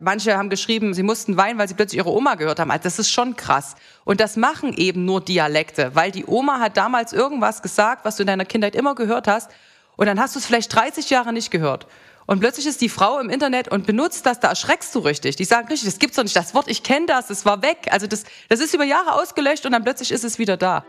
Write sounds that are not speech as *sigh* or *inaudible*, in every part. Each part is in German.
Manche haben geschrieben, sie mussten weinen, weil sie plötzlich ihre Oma gehört haben. Also das ist schon krass. Und das machen eben nur Dialekte, weil die Oma hat damals irgendwas gesagt, was du in deiner Kindheit immer gehört hast. Und dann hast du es vielleicht 30 Jahre nicht gehört. Und plötzlich ist die Frau im Internet und benutzt das, da erschreckst du richtig. Die sagen richtig, das gibt's doch nicht, das Wort, ich kenne das, es war weg. Also das, das ist über Jahre ausgelöscht und dann plötzlich ist es wieder da.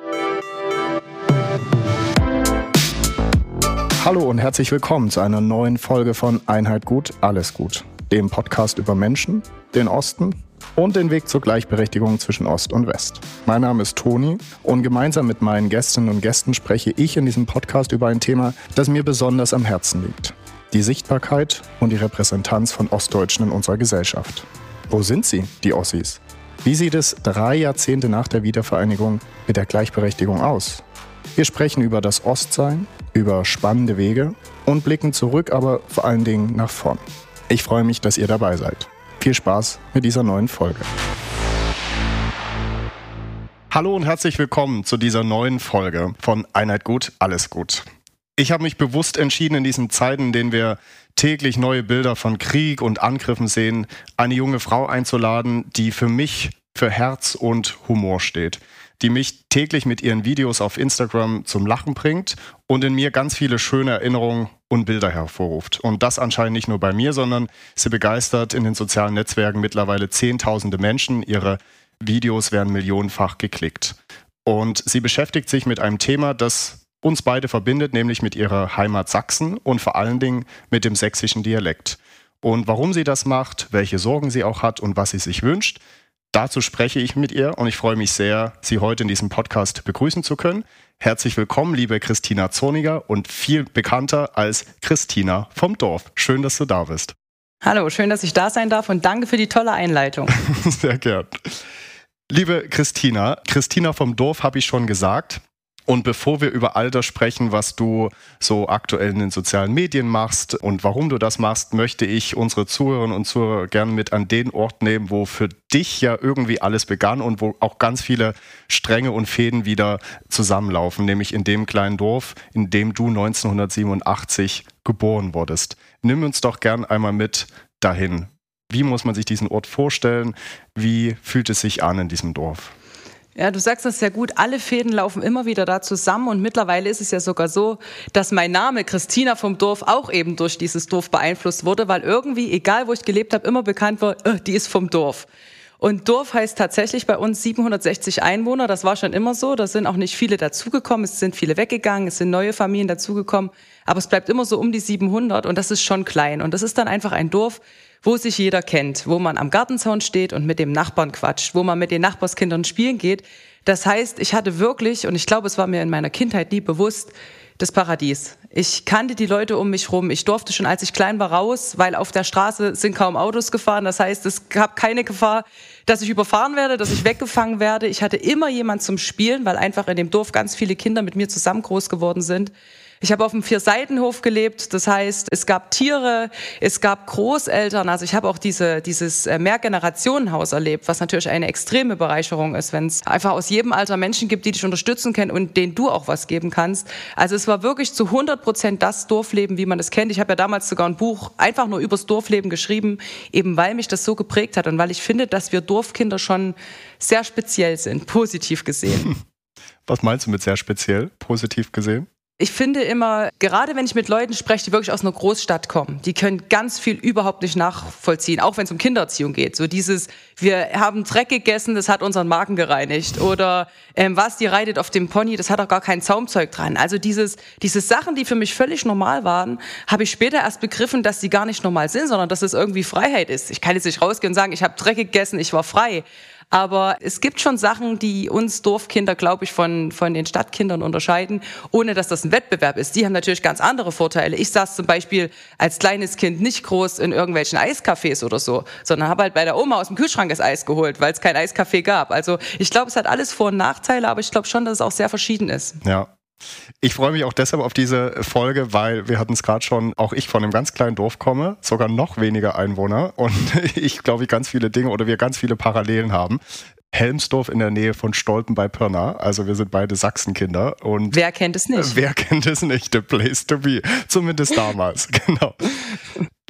Hallo und herzlich willkommen zu einer neuen Folge von Einheit gut, alles gut dem Podcast über Menschen, den Osten und den Weg zur Gleichberechtigung zwischen Ost und West. Mein Name ist Toni und gemeinsam mit meinen Gästinnen und Gästen spreche ich in diesem Podcast über ein Thema, das mir besonders am Herzen liegt. Die Sichtbarkeit und die Repräsentanz von Ostdeutschen in unserer Gesellschaft. Wo sind sie, die Ossis? Wie sieht es drei Jahrzehnte nach der Wiedervereinigung mit der Gleichberechtigung aus? Wir sprechen über das Ostsein, über spannende Wege und blicken zurück, aber vor allen Dingen nach vorn. Ich freue mich, dass ihr dabei seid. Viel Spaß mit dieser neuen Folge. Hallo und herzlich willkommen zu dieser neuen Folge von Einheit gut, alles gut. Ich habe mich bewusst entschieden, in diesen Zeiten, in denen wir täglich neue Bilder von Krieg und Angriffen sehen, eine junge Frau einzuladen, die für mich für Herz und Humor steht die mich täglich mit ihren Videos auf Instagram zum Lachen bringt und in mir ganz viele schöne Erinnerungen und Bilder hervorruft. Und das anscheinend nicht nur bei mir, sondern sie begeistert in den sozialen Netzwerken mittlerweile Zehntausende Menschen. Ihre Videos werden millionenfach geklickt. Und sie beschäftigt sich mit einem Thema, das uns beide verbindet, nämlich mit ihrer Heimat Sachsen und vor allen Dingen mit dem sächsischen Dialekt. Und warum sie das macht, welche Sorgen sie auch hat und was sie sich wünscht, Dazu spreche ich mit ihr und ich freue mich sehr, Sie heute in diesem Podcast begrüßen zu können. Herzlich willkommen, liebe Christina Zorniger und viel bekannter als Christina vom Dorf. Schön, dass du da bist. Hallo, schön, dass ich da sein darf und danke für die tolle Einleitung. *laughs* Sehr gern. Liebe Christina, Christina vom Dorf habe ich schon gesagt. Und bevor wir über all das sprechen, was du so aktuell in den sozialen Medien machst und warum du das machst, möchte ich unsere Zuhörerinnen und Zuhörer gerne mit an den Ort nehmen, wo für dich ja irgendwie alles begann und wo auch ganz viele Stränge und Fäden wieder zusammenlaufen, nämlich in dem kleinen Dorf, in dem du 1987 geboren wurdest. Nimm uns doch gern einmal mit dahin. Wie muss man sich diesen Ort vorstellen? Wie fühlt es sich an in diesem Dorf? Ja, du sagst das sehr gut. Alle Fäden laufen immer wieder da zusammen und mittlerweile ist es ja sogar so, dass mein Name Christina vom Dorf auch eben durch dieses Dorf beeinflusst wurde, weil irgendwie, egal wo ich gelebt habe, immer bekannt war, äh, die ist vom Dorf. Und Dorf heißt tatsächlich bei uns 760 Einwohner. Das war schon immer so. Da sind auch nicht viele dazugekommen. Es sind viele weggegangen. Es sind neue Familien dazugekommen. Aber es bleibt immer so um die 700 und das ist schon klein. Und das ist dann einfach ein Dorf, wo sich jeder kennt, wo man am Gartenzaun steht und mit dem Nachbarn quatscht, wo man mit den Nachbarskindern spielen geht. Das heißt, ich hatte wirklich, und ich glaube, es war mir in meiner Kindheit nie bewusst, das Paradies. Ich kannte die Leute um mich rum. Ich durfte schon, als ich klein war, raus, weil auf der Straße sind kaum Autos gefahren. Das heißt, es gab keine Gefahr, dass ich überfahren werde, dass ich weggefangen werde. Ich hatte immer jemand zum Spielen, weil einfach in dem Dorf ganz viele Kinder mit mir zusammen groß geworden sind. Ich habe auf einem Vier-Seitenhof gelebt, das heißt, es gab Tiere, es gab Großeltern, also ich habe auch diese, dieses äh, Mehrgenerationenhaus erlebt, was natürlich eine extreme Bereicherung ist, wenn es einfach aus jedem Alter Menschen gibt, die dich unterstützen können und denen du auch was geben kannst. Also es war wirklich zu 100 Prozent das Dorfleben, wie man es kennt. Ich habe ja damals sogar ein Buch einfach nur übers Dorfleben geschrieben, eben weil mich das so geprägt hat und weil ich finde, dass wir Dorfkinder schon sehr speziell sind, positiv gesehen. *laughs* Was meinst du mit sehr speziell, positiv gesehen? Ich finde immer, gerade wenn ich mit Leuten spreche, die wirklich aus einer Großstadt kommen, die können ganz viel überhaupt nicht nachvollziehen, auch wenn es um Kindererziehung geht. So dieses, wir haben Dreck gegessen, das hat unseren Magen gereinigt. Oder ähm, was, die reitet auf dem Pony, das hat auch gar kein Zaumzeug dran. Also dieses, diese Sachen, die für mich völlig normal waren, habe ich später erst begriffen, dass die gar nicht normal sind, sondern dass es irgendwie Freiheit ist. Ich kann jetzt nicht rausgehen und sagen, ich habe Dreck gegessen, ich war frei. Aber es gibt schon Sachen, die uns Dorfkinder, glaube ich, von, von den Stadtkindern unterscheiden, ohne dass das ein Wettbewerb ist. Die haben natürlich ganz andere Vorteile. Ich saß zum Beispiel als kleines Kind nicht groß in irgendwelchen Eiscafés oder so, sondern habe halt bei der Oma aus dem Kühlschrank das Eis geholt, weil es kein Eiscafé gab. Also ich glaube, es hat alles Vor- und Nachteile, aber ich glaube schon, dass es auch sehr verschieden ist. Ja, ich freue mich auch deshalb auf diese Folge, weil wir hatten es gerade schon, auch ich von einem ganz kleinen Dorf komme, sogar noch weniger Einwohner *laughs* und ich glaube, ich ganz viele Dinge oder wir ganz viele Parallelen haben. Helmsdorf in der Nähe von Stolpen bei Pirna. Also wir sind beide Sachsenkinder. Und wer kennt es nicht? Wer kennt es nicht? The place to be. Zumindest damals, *laughs* genau.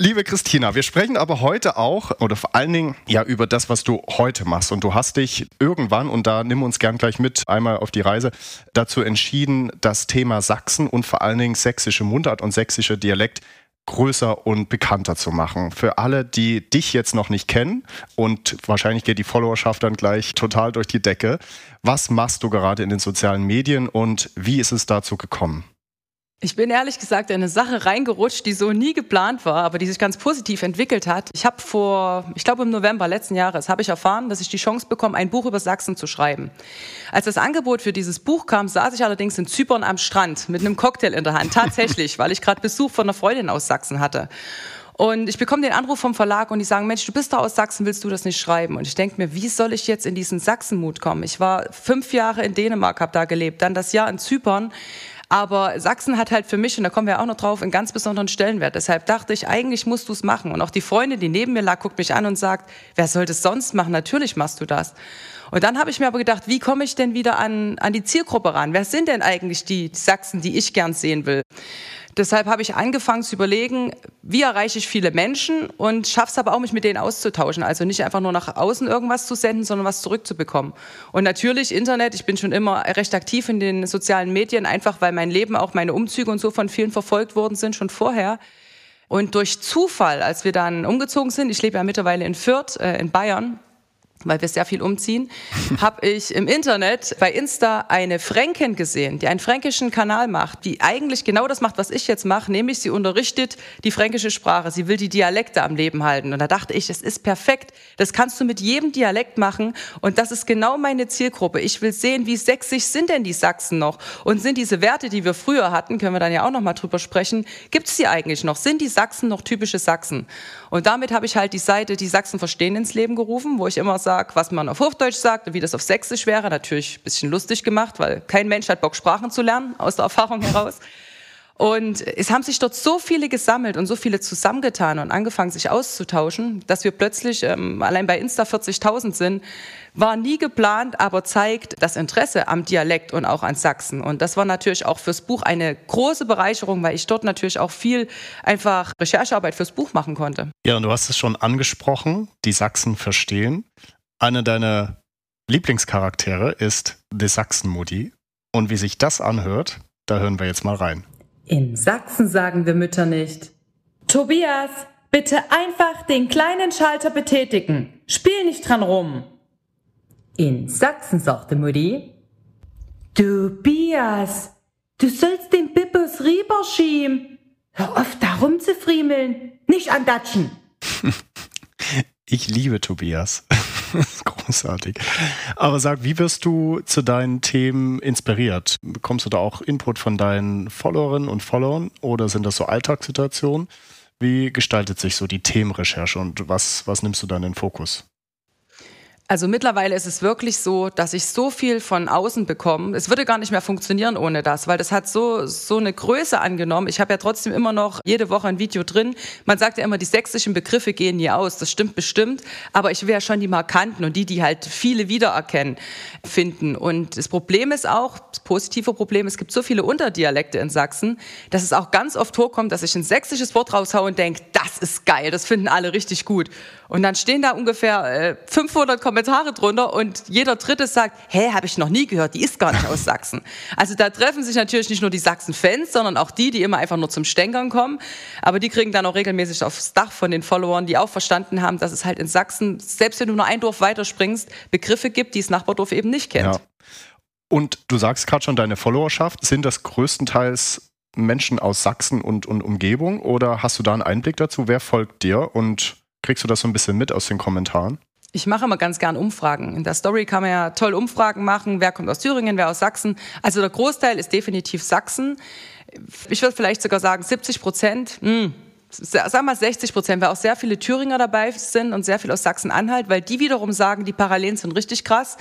Liebe Christina, wir sprechen aber heute auch oder vor allen Dingen ja über das, was du heute machst. Und du hast dich irgendwann, und da nimm uns gern gleich mit einmal auf die Reise, dazu entschieden, das Thema Sachsen und vor allen Dingen sächsische Mundart und sächsische Dialekt größer und bekannter zu machen. Für alle, die dich jetzt noch nicht kennen und wahrscheinlich geht die Followerschaft dann gleich total durch die Decke. Was machst du gerade in den sozialen Medien und wie ist es dazu gekommen? Ich bin ehrlich gesagt in eine Sache reingerutscht, die so nie geplant war, aber die sich ganz positiv entwickelt hat. Ich habe vor, ich glaube im November letzten Jahres, habe ich erfahren, dass ich die Chance bekomme, ein Buch über Sachsen zu schreiben. Als das Angebot für dieses Buch kam, saß ich allerdings in Zypern am Strand mit einem Cocktail in der Hand, tatsächlich, *laughs* weil ich gerade Besuch von einer Freundin aus Sachsen hatte. Und ich bekomme den Anruf vom Verlag und die sagen, Mensch, du bist da aus Sachsen, willst du das nicht schreiben? Und ich denke mir, wie soll ich jetzt in diesen Sachsenmut kommen? Ich war fünf Jahre in Dänemark, habe da gelebt, dann das Jahr in Zypern. Aber Sachsen hat halt für mich, und da kommen wir auch noch drauf, einen ganz besonderen Stellenwert. Deshalb dachte ich, eigentlich musst du es machen. Und auch die Freundin, die neben mir lag, guckt mich an und sagt, wer soll das sonst machen? Natürlich machst du das. Und dann habe ich mir aber gedacht, wie komme ich denn wieder an, an die Zielgruppe ran? Wer sind denn eigentlich die Sachsen, die ich gern sehen will? Deshalb habe ich angefangen zu überlegen, wie erreiche ich viele Menschen und schaffe es aber auch, mich mit denen auszutauschen. Also nicht einfach nur nach außen irgendwas zu senden, sondern was zurückzubekommen. Und natürlich Internet, ich bin schon immer recht aktiv in den sozialen Medien, einfach weil mein Leben, auch meine Umzüge und so von vielen verfolgt worden sind, schon vorher. Und durch Zufall, als wir dann umgezogen sind, ich lebe ja mittlerweile in Fürth, äh, in Bayern, weil wir sehr viel umziehen, *laughs* habe ich im Internet bei Insta eine Fränkin gesehen, die einen fränkischen Kanal macht, die eigentlich genau das macht, was ich jetzt mache, nämlich sie unterrichtet die fränkische Sprache. Sie will die Dialekte am Leben halten. Und da dachte ich, es ist perfekt. Das kannst du mit jedem Dialekt machen. Und das ist genau meine Zielgruppe. Ich will sehen, wie sächsisch sind denn die Sachsen noch? Und sind diese Werte, die wir früher hatten, können wir dann ja auch noch mal drüber sprechen, gibt es die eigentlich noch? Sind die Sachsen noch typische Sachsen? Und damit habe ich halt die Seite Die Sachsen verstehen ins Leben gerufen, wo ich immer sage, was man auf Hochdeutsch sagt und wie das auf Sächsisch wäre. Natürlich ein bisschen lustig gemacht, weil kein Mensch hat Bock, Sprachen zu lernen, aus der Erfahrung heraus. Und es haben sich dort so viele gesammelt und so viele zusammengetan und angefangen, sich auszutauschen, dass wir plötzlich ähm, allein bei Insta 40.000 sind. War nie geplant, aber zeigt das Interesse am Dialekt und auch an Sachsen. Und das war natürlich auch fürs Buch eine große Bereicherung, weil ich dort natürlich auch viel einfach Recherchearbeit fürs Buch machen konnte. Ja, und du hast es schon angesprochen, die Sachsen verstehen. Einer deiner Lieblingscharaktere ist The Sachsen-Mutti. Und wie sich das anhört, da hören wir jetzt mal rein. In Sachsen sagen wir Mütter nicht. Tobias, bitte einfach den kleinen Schalter betätigen. Spiel nicht dran rum. In Sachsen sagte Mutti. Tobias, du sollst den Bippus rüber schieben. Hör auf, da rumzufriemeln. Nicht andatschen. *laughs* ich liebe Tobias. *laughs* Großartig. Aber sag, wie wirst du zu deinen Themen inspiriert? Bekommst du da auch Input von deinen Followerinnen und Followern oder sind das so Alltagssituationen? Wie gestaltet sich so die Themenrecherche und was, was nimmst du dann in den Fokus? Also mittlerweile ist es wirklich so, dass ich so viel von außen bekomme. Es würde gar nicht mehr funktionieren ohne das, weil das hat so so eine Größe angenommen. Ich habe ja trotzdem immer noch jede Woche ein Video drin. Man sagt ja immer, die sächsischen Begriffe gehen nie aus. Das stimmt bestimmt, aber ich will ja schon die markanten und die, die halt viele wiedererkennen, finden. Und das Problem ist auch, das positive Problem, es gibt so viele Unterdialekte in Sachsen, dass es auch ganz oft vorkommt, dass ich ein sächsisches Wort raushaue und denke, das ist geil, das finden alle richtig gut. Und dann stehen da ungefähr äh, 500 Kommentare drunter und jeder Dritte sagt, hä, habe ich noch nie gehört, die ist gar nicht aus Sachsen. Also da treffen sich natürlich nicht nur die Sachsen-Fans, sondern auch die, die immer einfach nur zum Stänkern kommen. Aber die kriegen dann auch regelmäßig aufs Dach von den Followern, die auch verstanden haben, dass es halt in Sachsen, selbst wenn du nur ein Dorf weiterspringst, Begriffe gibt, die das Nachbardorf eben nicht kennt. Ja. Und du sagst gerade schon, deine Followerschaft, sind das größtenteils Menschen aus Sachsen und, und Umgebung oder hast du da einen Einblick dazu? Wer folgt dir und Kriegst du das so ein bisschen mit aus den Kommentaren? Ich mache immer ganz gern Umfragen. In der Story kann man ja toll Umfragen machen. Wer kommt aus Thüringen, wer aus Sachsen? Also der Großteil ist definitiv Sachsen. Ich würde vielleicht sogar sagen 70 Prozent. Hm, sagen wir 60 Prozent, weil auch sehr viele Thüringer dabei sind und sehr viel aus Sachsen-Anhalt, weil die wiederum sagen, die Parallelen sind richtig krass.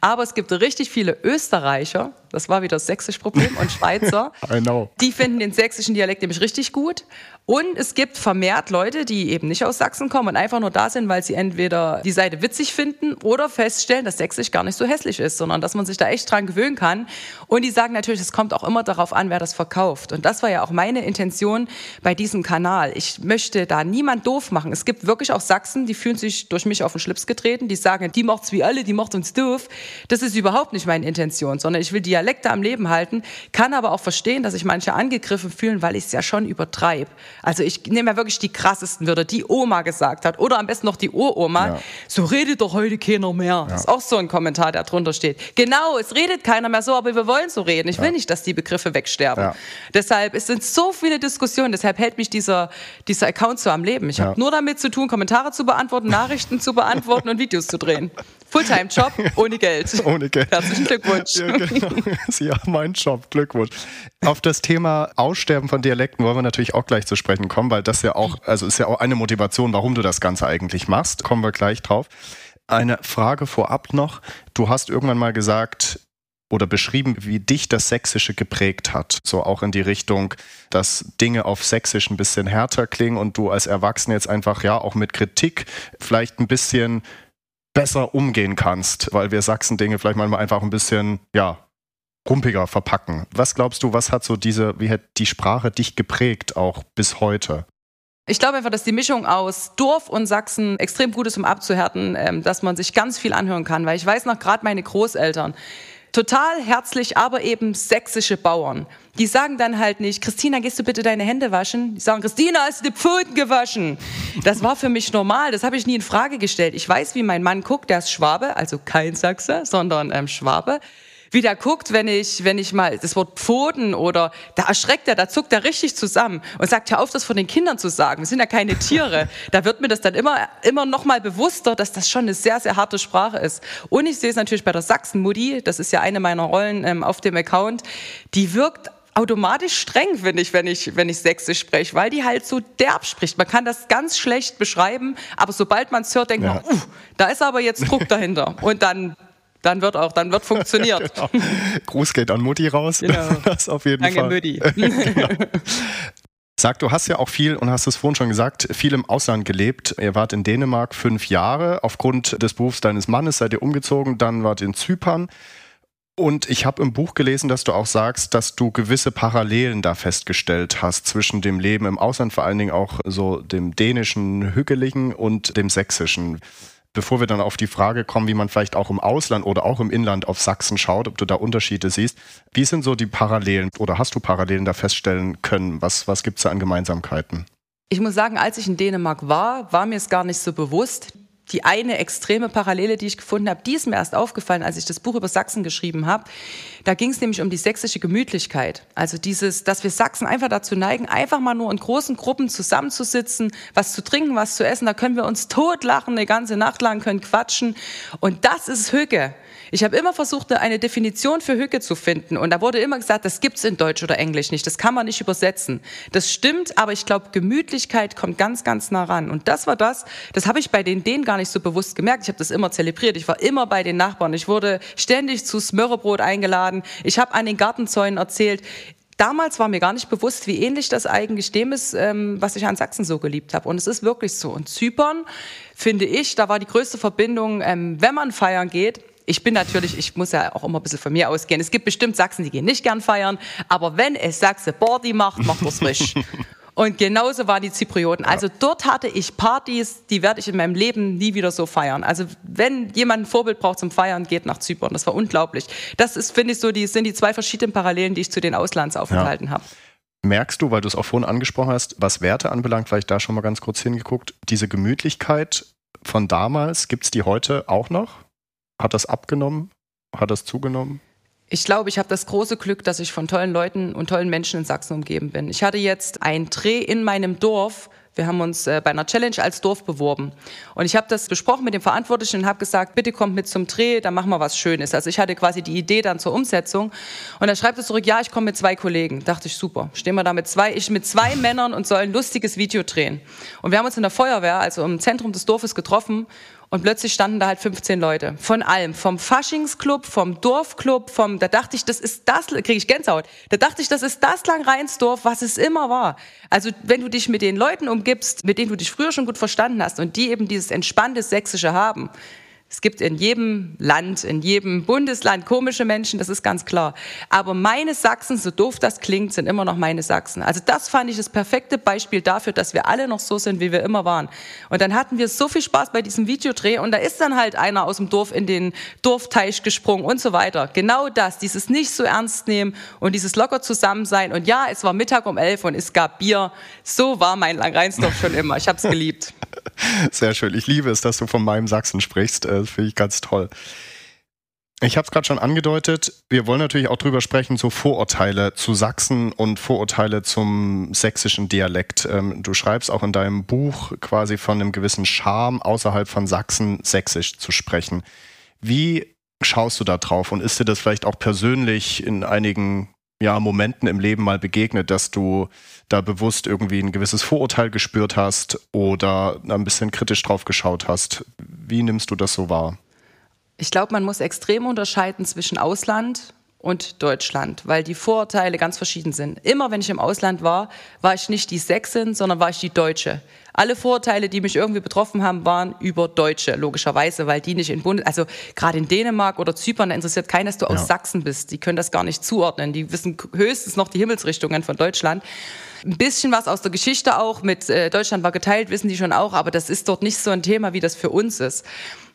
Aber es gibt richtig viele Österreicher, Das war wieder das sächsische Problem und Schweizer. *laughs* Die finden den sächsischen Dialekt nämlich richtig gut. Und es gibt vermehrt Leute, die eben nicht aus Sachsen kommen und einfach nur da sind, weil sie entweder die Seite witzig finden oder feststellen, dass Sächsisch gar nicht so hässlich ist, sondern dass man sich da echt dran gewöhnen kann. Und die sagen natürlich, es kommt auch immer darauf an, wer das verkauft. Und das war ja auch meine Intention bei diesem Kanal. Ich möchte da niemand doof machen. Es gibt wirklich auch Sachsen, die fühlen sich durch mich auf den Schlips getreten, die sagen, die macht's wie alle, die macht uns doof. Das ist überhaupt nicht meine Intention, sondern ich will Dialekte am Leben halten, kann aber auch verstehen, dass sich manche angegriffen fühlen, weil ich es ja schon übertreibe. Also ich nehme ja wirklich die krassesten Wörter, die Oma gesagt hat oder am besten noch die Uroma. Ja. So redet doch heute keiner mehr. Ja. Das ist auch so ein Kommentar, der drunter steht. Genau, es redet keiner mehr so, aber wir wollen so reden. Ich ja. will nicht, dass die Begriffe wegsterben. Deshalb es sind so viele Diskussionen, deshalb hält mich dieser, dieser Account so am Leben. Ich habe nur damit zu tun, Kommentare zu beantworten, Nachrichten zu beantworten und Videos zu drehen. *laughs* Fulltime-Job ohne Geld. *laughs* Ohne Geld. Herzlichen Glückwunsch. Ja, genau. *laughs* ja, mein Job. Glückwunsch. Auf das Thema Aussterben von Dialekten wollen wir natürlich auch gleich zu sprechen kommen, weil das ja auch, also ist ja auch eine Motivation, warum du das Ganze eigentlich machst. Kommen wir gleich drauf. Eine Frage vorab noch. Du hast irgendwann mal gesagt, oder beschrieben, wie dich das Sächsische geprägt hat. So auch in die Richtung, dass Dinge auf Sächsisch ein bisschen härter klingen und du als Erwachsener jetzt einfach ja auch mit Kritik vielleicht ein bisschen besser umgehen kannst, weil wir Sachsen Dinge vielleicht manchmal einfach ein bisschen, ja, rumpiger verpacken. Was glaubst du, was hat so diese, wie hat die Sprache dich geprägt, auch bis heute? Ich glaube einfach, dass die Mischung aus Dorf und Sachsen extrem gut ist, um abzuhärten, ähm, dass man sich ganz viel anhören kann. Weil ich weiß noch, gerade meine Großeltern, total herzlich, aber eben sächsische Bauern. Die sagen dann halt nicht, Christina, gehst du bitte deine Hände waschen? Die sagen, Christina, hast du die Pfoten gewaschen? Das war für mich normal, das habe ich nie in Frage gestellt. Ich weiß, wie mein Mann guckt, der ist Schwabe, also kein Sachse, sondern ähm, Schwabe wie der guckt, wenn ich, wenn ich mal das Wort Pfoten oder da erschreckt er, da zuckt er richtig zusammen und sagt, hör auf, das von den Kindern zu sagen. Wir sind ja keine Tiere. da wird mir das dann immer, immer noch mal bewusster, dass das schon eine sehr, sehr harte Sprache ist. Und ich sehe es natürlich bei der Sachsen-Mutti, das ist ja eine meiner Rollen ähm, auf dem Account, die wirkt automatisch streng, finde ich, wenn ich, wenn ich Sächsisch spreche, weil die halt so derb spricht. Man kann das ganz schlecht beschreiben, aber sobald man es hört, denkt ja. man, uh, da ist aber jetzt Druck dahinter. Und dann dann wird auch, dann wird funktioniert. *laughs* genau. Gruß geht an Mutti raus. Genau. *laughs* Das auf jeden Danke, Fall. Mutti. *laughs* genau. Sag, du hast ja auch viel, und hast es vorhin schon gesagt, viel im Ausland gelebt. Ihr wart in Dänemark fünf Jahre. Aufgrund des Berufs deines Mannes seid ihr umgezogen. Dann wart ihr in Zypern. Und ich habe im Buch gelesen, dass du auch sagst, dass du gewisse Parallelen da festgestellt hast zwischen dem Leben im Ausland, vor allen Dingen auch so dem dänischen Hügeligen und dem sächsischen bevor wir dann auf die Frage kommen, wie man vielleicht auch im Ausland oder auch im Inland auf Sachsen schaut, ob du da Unterschiede siehst, wie sind so die Parallelen oder hast du Parallelen da feststellen können? Was, was gibt es da an Gemeinsamkeiten? Ich muss sagen, als ich in Dänemark war, war mir es gar nicht so bewusst die eine extreme Parallele, die ich gefunden habe, die ist mir erst aufgefallen, als ich das Buch über Sachsen geschrieben habe. Da ging es nämlich um die sächsische Gemütlichkeit. Also dieses, dass wir Sachsen einfach dazu neigen, einfach mal nur in großen Gruppen zusammenzusitzen, was zu trinken, was zu essen. Da können wir uns totlachen, eine ganze Nacht lang, können quatschen. Und das ist Hücke. Ich habe immer versucht, eine Definition für Hücke zu finden. Und da wurde immer gesagt, das gibt's in Deutsch oder Englisch nicht. Das kann man nicht übersetzen. Das stimmt, aber ich glaube, Gemütlichkeit kommt ganz, ganz nah ran. Und das war das, das habe ich bei den denen gar nicht so bewusst gemerkt. Ich habe das immer zelebriert. Ich war immer bei den Nachbarn. Ich wurde ständig zu Smörrebrot eingeladen. Ich habe an den Gartenzäunen erzählt. Damals war mir gar nicht bewusst, wie ähnlich das eigentlich dem ist, ähm, was ich an Sachsen so geliebt habe. Und es ist wirklich so. Und Zypern, finde ich, da war die größte Verbindung, ähm, wenn man feiern geht, ich bin natürlich, ich muss ja auch immer ein bisschen von mir ausgehen. Es gibt bestimmt Sachsen, die gehen nicht gern feiern, aber wenn es Sachse Party macht, macht es frisch. *laughs* Und genauso waren die Zyprioten. Also dort hatte ich Partys, die werde ich in meinem Leben nie wieder so feiern. Also wenn jemand ein Vorbild braucht zum Feiern, geht nach Zypern. Das war unglaublich. Das ist, finde ich, so, die sind die zwei verschiedenen Parallelen, die ich zu den Auslandsaufenthalten ja. habe. Merkst du, weil du es auch vorhin angesprochen hast, was Werte anbelangt, vielleicht da schon mal ganz kurz hingeguckt, diese Gemütlichkeit von damals, gibt es die heute auch noch? Hat das abgenommen? Hat das zugenommen? Ich glaube, ich habe das große Glück, dass ich von tollen Leuten und tollen Menschen in Sachsen umgeben bin. Ich hatte jetzt einen Dreh in meinem Dorf. Wir haben uns äh, bei einer Challenge als Dorf beworben. Und ich habe das besprochen mit dem Verantwortlichen und habe gesagt, bitte kommt mit zum Dreh, dann machen wir was Schönes. Also ich hatte quasi die Idee dann zur Umsetzung. Und er schreibt es zurück, ja, ich komme mit zwei Kollegen. Dachte ich, super. Stehen wir da mit zwei, ich mit zwei Männern und soll ein lustiges Video drehen. Und wir haben uns in der Feuerwehr, also im Zentrum des Dorfes getroffen Und plötzlich standen da halt 15 Leute. Von allem. Vom Faschingsclub, vom Dorfclub, vom, da dachte ich, das ist das, kriege ich Gänsehaut. Da dachte ich, das ist das Langreinsdorf, was es immer war. Also, wenn du dich mit den Leuten umgibst, mit denen du dich früher schon gut verstanden hast und die eben dieses entspannte Sächsische haben, es gibt in jedem Land, in jedem Bundesland komische Menschen, das ist ganz klar. Aber meine Sachsen, so doof das klingt, sind immer noch meine Sachsen. Also das fand ich das perfekte Beispiel dafür, dass wir alle noch so sind, wie wir immer waren. Und dann hatten wir so viel Spaß bei diesem Videodreh und da ist dann halt einer aus dem Dorf in den Dorfteich gesprungen und so weiter. Genau das, dieses nicht so ernst nehmen und dieses locker zusammen sein. Und ja, es war Mittag um elf und es gab Bier. So war mein Langreinsdorf schon immer. Ich habe es geliebt. *laughs* Sehr schön. Ich liebe es, dass du von meinem Sachsen sprichst. Das finde ich ganz toll. Ich habe es gerade schon angedeutet, wir wollen natürlich auch drüber sprechen, so Vorurteile zu Sachsen und Vorurteile zum sächsischen Dialekt. Ähm, du schreibst auch in deinem Buch quasi von einem gewissen Charme außerhalb von Sachsen sächsisch zu sprechen. Wie schaust du da drauf und ist dir das vielleicht auch persönlich in einigen ja, Momenten im Leben mal begegnet, dass du da bewusst irgendwie ein gewisses Vorurteil gespürt hast oder ein bisschen kritisch drauf geschaut hast? Wie nimmst du das so wahr? Ich glaube, man muss extrem unterscheiden zwischen Ausland und Deutschland, weil die Vorurteile ganz verschieden sind. Immer wenn ich im Ausland war, war ich nicht die Sächsin, sondern war ich die Deutsche. Alle Vorurteile, die mich irgendwie betroffen haben, waren über Deutsche, logischerweise, weil die nicht in Bund, also gerade in Dänemark oder Zypern, da interessiert keinen, dass du ja. aus Sachsen bist. Die können das gar nicht zuordnen. Die wissen höchstens noch die Himmelsrichtungen von Deutschland. Ein bisschen was aus der Geschichte auch mit äh, Deutschland war geteilt, wissen die schon auch, aber das ist dort nicht so ein Thema, wie das für uns ist.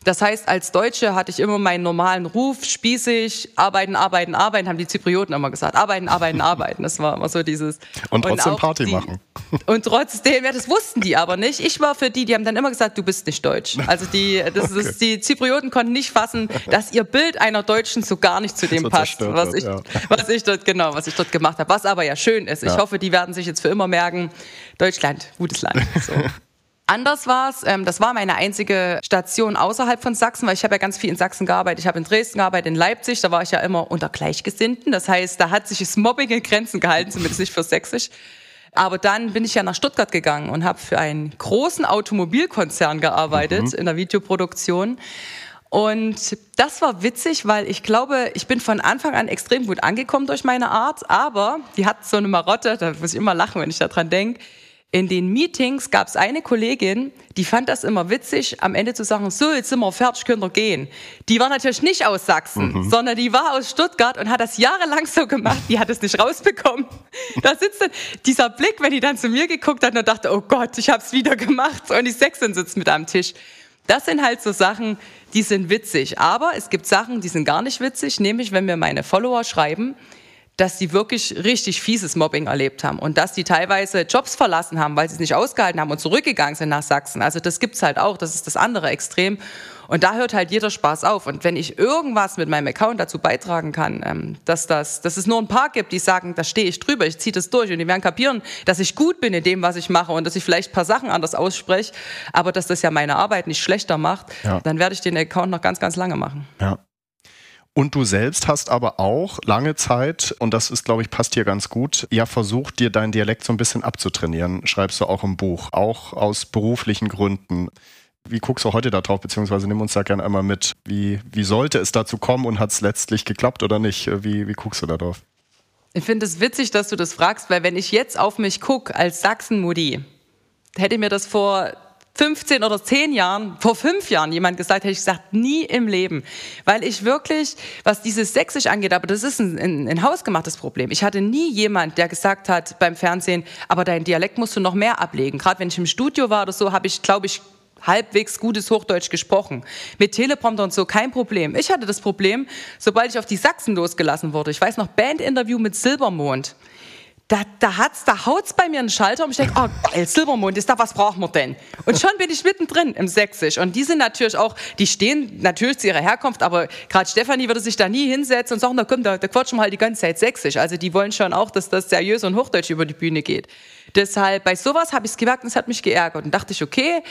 Das heißt, als Deutsche hatte ich immer meinen normalen Ruf, spießig, arbeiten, arbeiten, arbeiten, haben die Zyprioten immer gesagt. Arbeiten, arbeiten, *laughs* arbeiten. Das war immer so dieses. Und trotzdem und Party die, machen. *laughs* Und trotzdem, ja, das wussten die aber nicht. Ich war für die, die haben dann immer gesagt, du bist nicht deutsch. Also die, das okay. ist, die Zyprioten konnten nicht fassen, dass ihr Bild einer Deutschen so gar nicht zu *laughs* dem so passt, was ich, ja. was ich dort, genau, was ich dort gemacht habe. Was aber ja schön ist. Ich ja. hoffe, die werden sich jetzt für immer merken, Deutschland, gutes Land. So. Anders war es, ähm, das war meine einzige Station außerhalb von Sachsen, weil ich habe ja ganz viel in Sachsen gearbeitet. Ich habe in Dresden gearbeitet, in Leipzig, da war ich ja immer unter Gleichgesinnten. Das heißt, da hat sich das Mobbing in Grenzen gehalten, zumindest nicht für Sächsisch. Aber dann bin ich ja nach Stuttgart gegangen und habe für einen großen Automobilkonzern gearbeitet mhm. in der Videoproduktion. Und das war witzig, weil ich glaube, ich bin von Anfang an extrem gut angekommen durch meine Art, aber die hat so eine Marotte, da muss ich immer lachen, wenn ich daran denke in den Meetings gab es eine Kollegin, die fand das immer witzig, am Ende zu sagen, so, jetzt sind wir fertig, können wir gehen. Die war natürlich nicht aus Sachsen, mhm. sondern die war aus Stuttgart und hat das jahrelang so gemacht, die hat es nicht rausbekommen. *laughs* Da sitzt dann dieser Blick, wenn die dann zu mir geguckt hat und dachte, oh Gott, ich habe es wieder gemacht und die Sechsin sitzt mit am Tisch. Das sind halt so Sachen, die sind witzig. Aber es gibt Sachen, die sind gar nicht witzig, nämlich wenn mir meine Follower schreiben, dass die wirklich richtig fieses Mobbing erlebt haben und dass die teilweise Jobs verlassen haben, weil sie es nicht ausgehalten haben und zurückgegangen sind nach Sachsen. Also das gibt's halt auch, das ist das andere Extrem. Und da hört halt jeder Spaß auf. Und wenn ich irgendwas mit meinem Account dazu beitragen kann, ähm, dass, das, dass es nur ein paar gibt, die sagen, da stehe ich drüber, ich ziehe das durch und die werden kapieren, dass ich gut bin in dem, was ich mache und dass ich vielleicht ein paar Sachen anders ausspreche, aber dass das ja meine Arbeit nicht schlechter macht, ja. dann werde ich den Account noch ganz, ganz lange machen. Ja. Und du selbst hast aber auch lange Zeit, und das ist, glaube ich, passt hier ganz gut, ja versucht, dir deinen Dialekt so ein bisschen abzutrainieren, schreibst du auch im Buch, auch aus beruflichen Gründen. Wie guckst du heute da drauf, beziehungsweise nimm uns da gerne einmal mit. Wie, wie sollte es dazu kommen und hat es letztlich geklappt oder nicht? Wie, wie guckst du da drauf? Ich finde es witzig, dass du das fragst, weil wenn ich jetzt auf mich gucke als Sachsen-Mudi, hätte mir das vor 15 oder 10 Jahren, vor fünf Jahren jemand gesagt, hätte ich gesagt, nie im Leben. Weil ich wirklich, was dieses Sächsisch angeht, aber das ist ein, ein, ein hausgemachtes Problem. Ich hatte nie jemand, der gesagt hat beim Fernsehen, aber dein Dialekt musst du noch mehr ablegen. Gerade wenn ich im Studio war oder so, habe ich, glaube ich, halbwegs gutes Hochdeutsch gesprochen. Mit Teleprompter und so kein Problem. Ich hatte das Problem, sobald ich auf die Sachsen losgelassen wurde. Ich weiß noch, Bandinterview mit Silbermond da, da hat's, da haut's bei mir einen Schalter und ich denke, oh geil, Silbermond, ist da, was brauchen wir denn? Und schon bin ich mittendrin im Sächsisch. Und die sind natürlich auch, die stehen natürlich zu ihrer Herkunft, aber gerade Stefanie würde sich da nie hinsetzen und sagen, na komm, da, da quatschen wir halt die ganze Zeit Sächsisch. Also die wollen schon auch, dass das seriös und hochdeutsch über die Bühne geht. Deshalb, bei sowas habe ich es gemerkt und es hat mich geärgert. Und dachte ich, okay,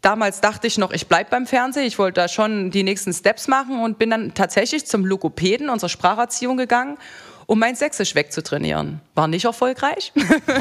Damals dachte ich noch, ich bleibe beim Fernsehen. Ich wollte da schon die nächsten Steps machen und bin dann tatsächlich zum Logopäden unserer Spracherziehung gegangen um mein Sächsisch wegzutrainieren. War nicht erfolgreich.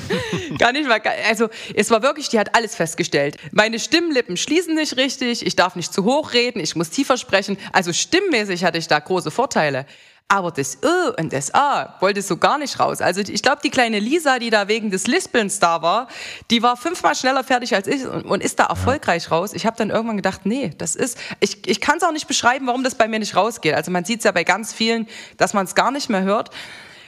*laughs* Gar nicht mal, also es war wirklich, die hat alles festgestellt. Meine Stimmlippen schließen nicht richtig, ich darf nicht zu hoch reden, ich muss tiefer sprechen. Also stimmmäßig hatte ich da große Vorteile. Aber das Ö und das A wollte so gar nicht raus. Also ich glaube, die kleine Lisa, die da wegen des Lispelns da war, die war fünfmal schneller fertig als ich und, und ist da erfolgreich ja. raus. Ich habe dann irgendwann gedacht, nee, das ist, ich, ich kann es auch nicht beschreiben, warum das bei mir nicht rausgeht. Also man sieht es ja bei ganz vielen, dass man es gar nicht mehr hört.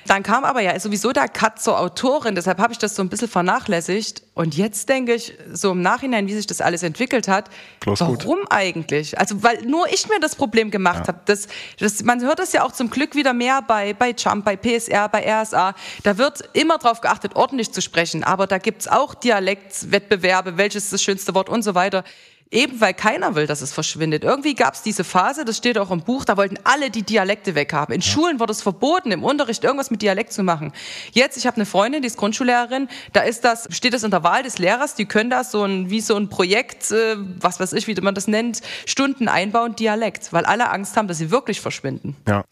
Dann kam aber ja sowieso der Cut zur Autorin, deshalb habe ich das so ein bisschen vernachlässigt. Und jetzt denke ich, so im Nachhinein, wie sich das alles entwickelt hat, Bloß warum gut. eigentlich? Also, weil nur ich mir das Problem gemacht ja. habe. Das, das, man hört das ja auch zum Glück wieder mehr bei, bei Jump, bei PSR, bei RSA. Da wird immer darauf geachtet, ordentlich zu sprechen. Aber da gibt es auch Dialektwettbewerbe, welches ist das schönste Wort und so weiter. Eben weil keiner will, dass es verschwindet. Irgendwie gab es diese Phase, das steht auch im Buch, da wollten alle die Dialekte weghaben. In ja. Schulen wurde es verboten, im Unterricht irgendwas mit Dialekt zu machen. Jetzt, ich habe eine Freundin, die ist Grundschullehrerin, da ist das, steht das in der Wahl des Lehrers, die können das so ein, wie so ein Projekt, äh, was weiß ich, wie man das nennt, Stunden einbauen, Dialekt, weil alle Angst haben, dass sie wirklich verschwinden. Ja.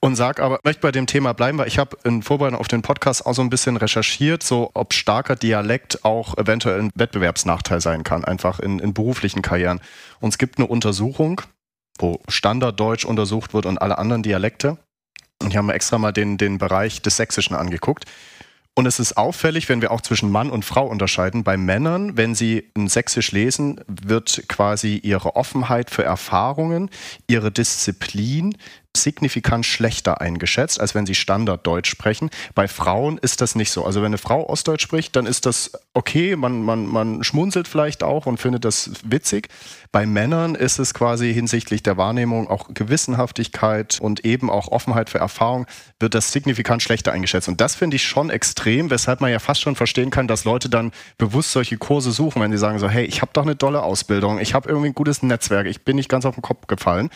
Und sag aber, ich möchte bei dem Thema bleiben, weil ich habe in Vorbereitung auf den Podcast auch so ein bisschen recherchiert, so ob starker Dialekt auch eventuell ein Wettbewerbsnachteil sein kann, einfach in, in beruflichen Karrieren. Und es gibt eine Untersuchung, wo Standarddeutsch untersucht wird und alle anderen Dialekte. Und hier haben wir extra mal den, den Bereich des Sächsischen angeguckt. Und es ist auffällig, wenn wir auch zwischen Mann und Frau unterscheiden. Bei Männern, wenn sie ein Sächsisch lesen, wird quasi ihre Offenheit für Erfahrungen, ihre Disziplin, signifikant schlechter eingeschätzt, als wenn sie Standarddeutsch sprechen. Bei Frauen ist das nicht so. Also wenn eine Frau Ostdeutsch spricht, dann ist das okay, man, man, man schmunzelt vielleicht auch und findet das witzig. Bei Männern ist es quasi hinsichtlich der Wahrnehmung auch Gewissenhaftigkeit und eben auch Offenheit für Erfahrung wird das signifikant schlechter eingeschätzt. Und das finde ich schon extrem, weshalb man ja fast schon verstehen kann, dass Leute dann bewusst solche Kurse suchen, wenn sie sagen so, hey, ich habe doch eine tolle Ausbildung, ich habe irgendwie ein gutes Netzwerk, ich bin nicht ganz auf den Kopf gefallen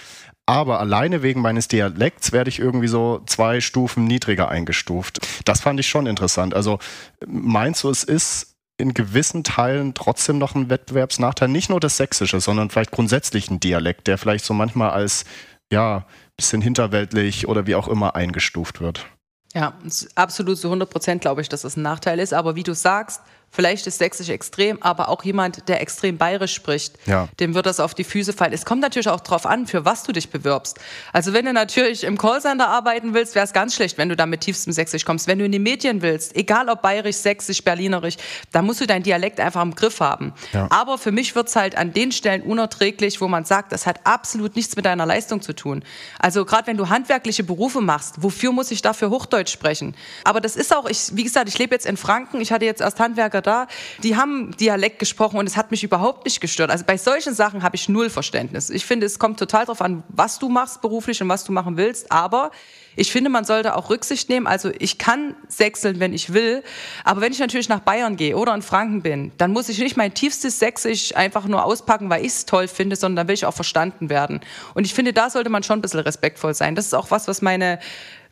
aber alleine wegen meines Dialekts werde ich irgendwie so zwei Stufen niedriger eingestuft. Das fand ich schon interessant. Also meinst du, es ist in gewissen Teilen trotzdem noch ein Wettbewerbsnachteil, nicht nur das Sächsische, sondern vielleicht grundsätzlich ein Dialekt, der vielleicht so manchmal als ja, bisschen hinterweltlich oder wie auch immer eingestuft wird. Ja, absolut zu 100 Prozent glaube ich, dass das ein Nachteil ist. Aber wie du sagst, Vielleicht ist Sächsisch extrem, aber auch jemand, der extrem bayerisch spricht, ja. dem wird das auf die Füße fallen. Es kommt natürlich auch darauf an, für was du dich bewirbst. Also wenn du natürlich im Callcenter arbeiten willst, wäre es ganz schlecht, wenn du da mit tiefstem Sächsisch kommst. Wenn du in die Medien willst, egal ob bayerisch, sächsisch, berlinerisch, da musst du deinen Dialekt einfach im Griff haben. Ja. Aber für mich wird es halt an den Stellen unerträglich, wo man sagt, das hat absolut nichts mit deiner Leistung zu tun. Also gerade wenn du handwerkliche Berufe machst, wofür muss ich dafür Hochdeutsch sprechen? Aber das ist auch, ich, wie gesagt, ich lebe jetzt in Franken, ich hatte jetzt erst Handwerker da, die haben Dialekt gesprochen und es hat mich überhaupt nicht gestört. Also bei solchen Sachen habe ich null Verständnis. Ich finde, es kommt total darauf an, was du machst beruflich und was du machen willst, aber ich finde, man sollte auch Rücksicht nehmen. Also ich kann sechseln, wenn ich will, aber wenn ich natürlich nach Bayern gehe oder in Franken bin, dann muss ich nicht mein tiefstes Sächsisch einfach nur auspacken, weil ich es toll finde, sondern dann will ich auch verstanden werden. Und ich finde, da sollte man schon ein bisschen respektvoll sein. Das ist auch was, was meine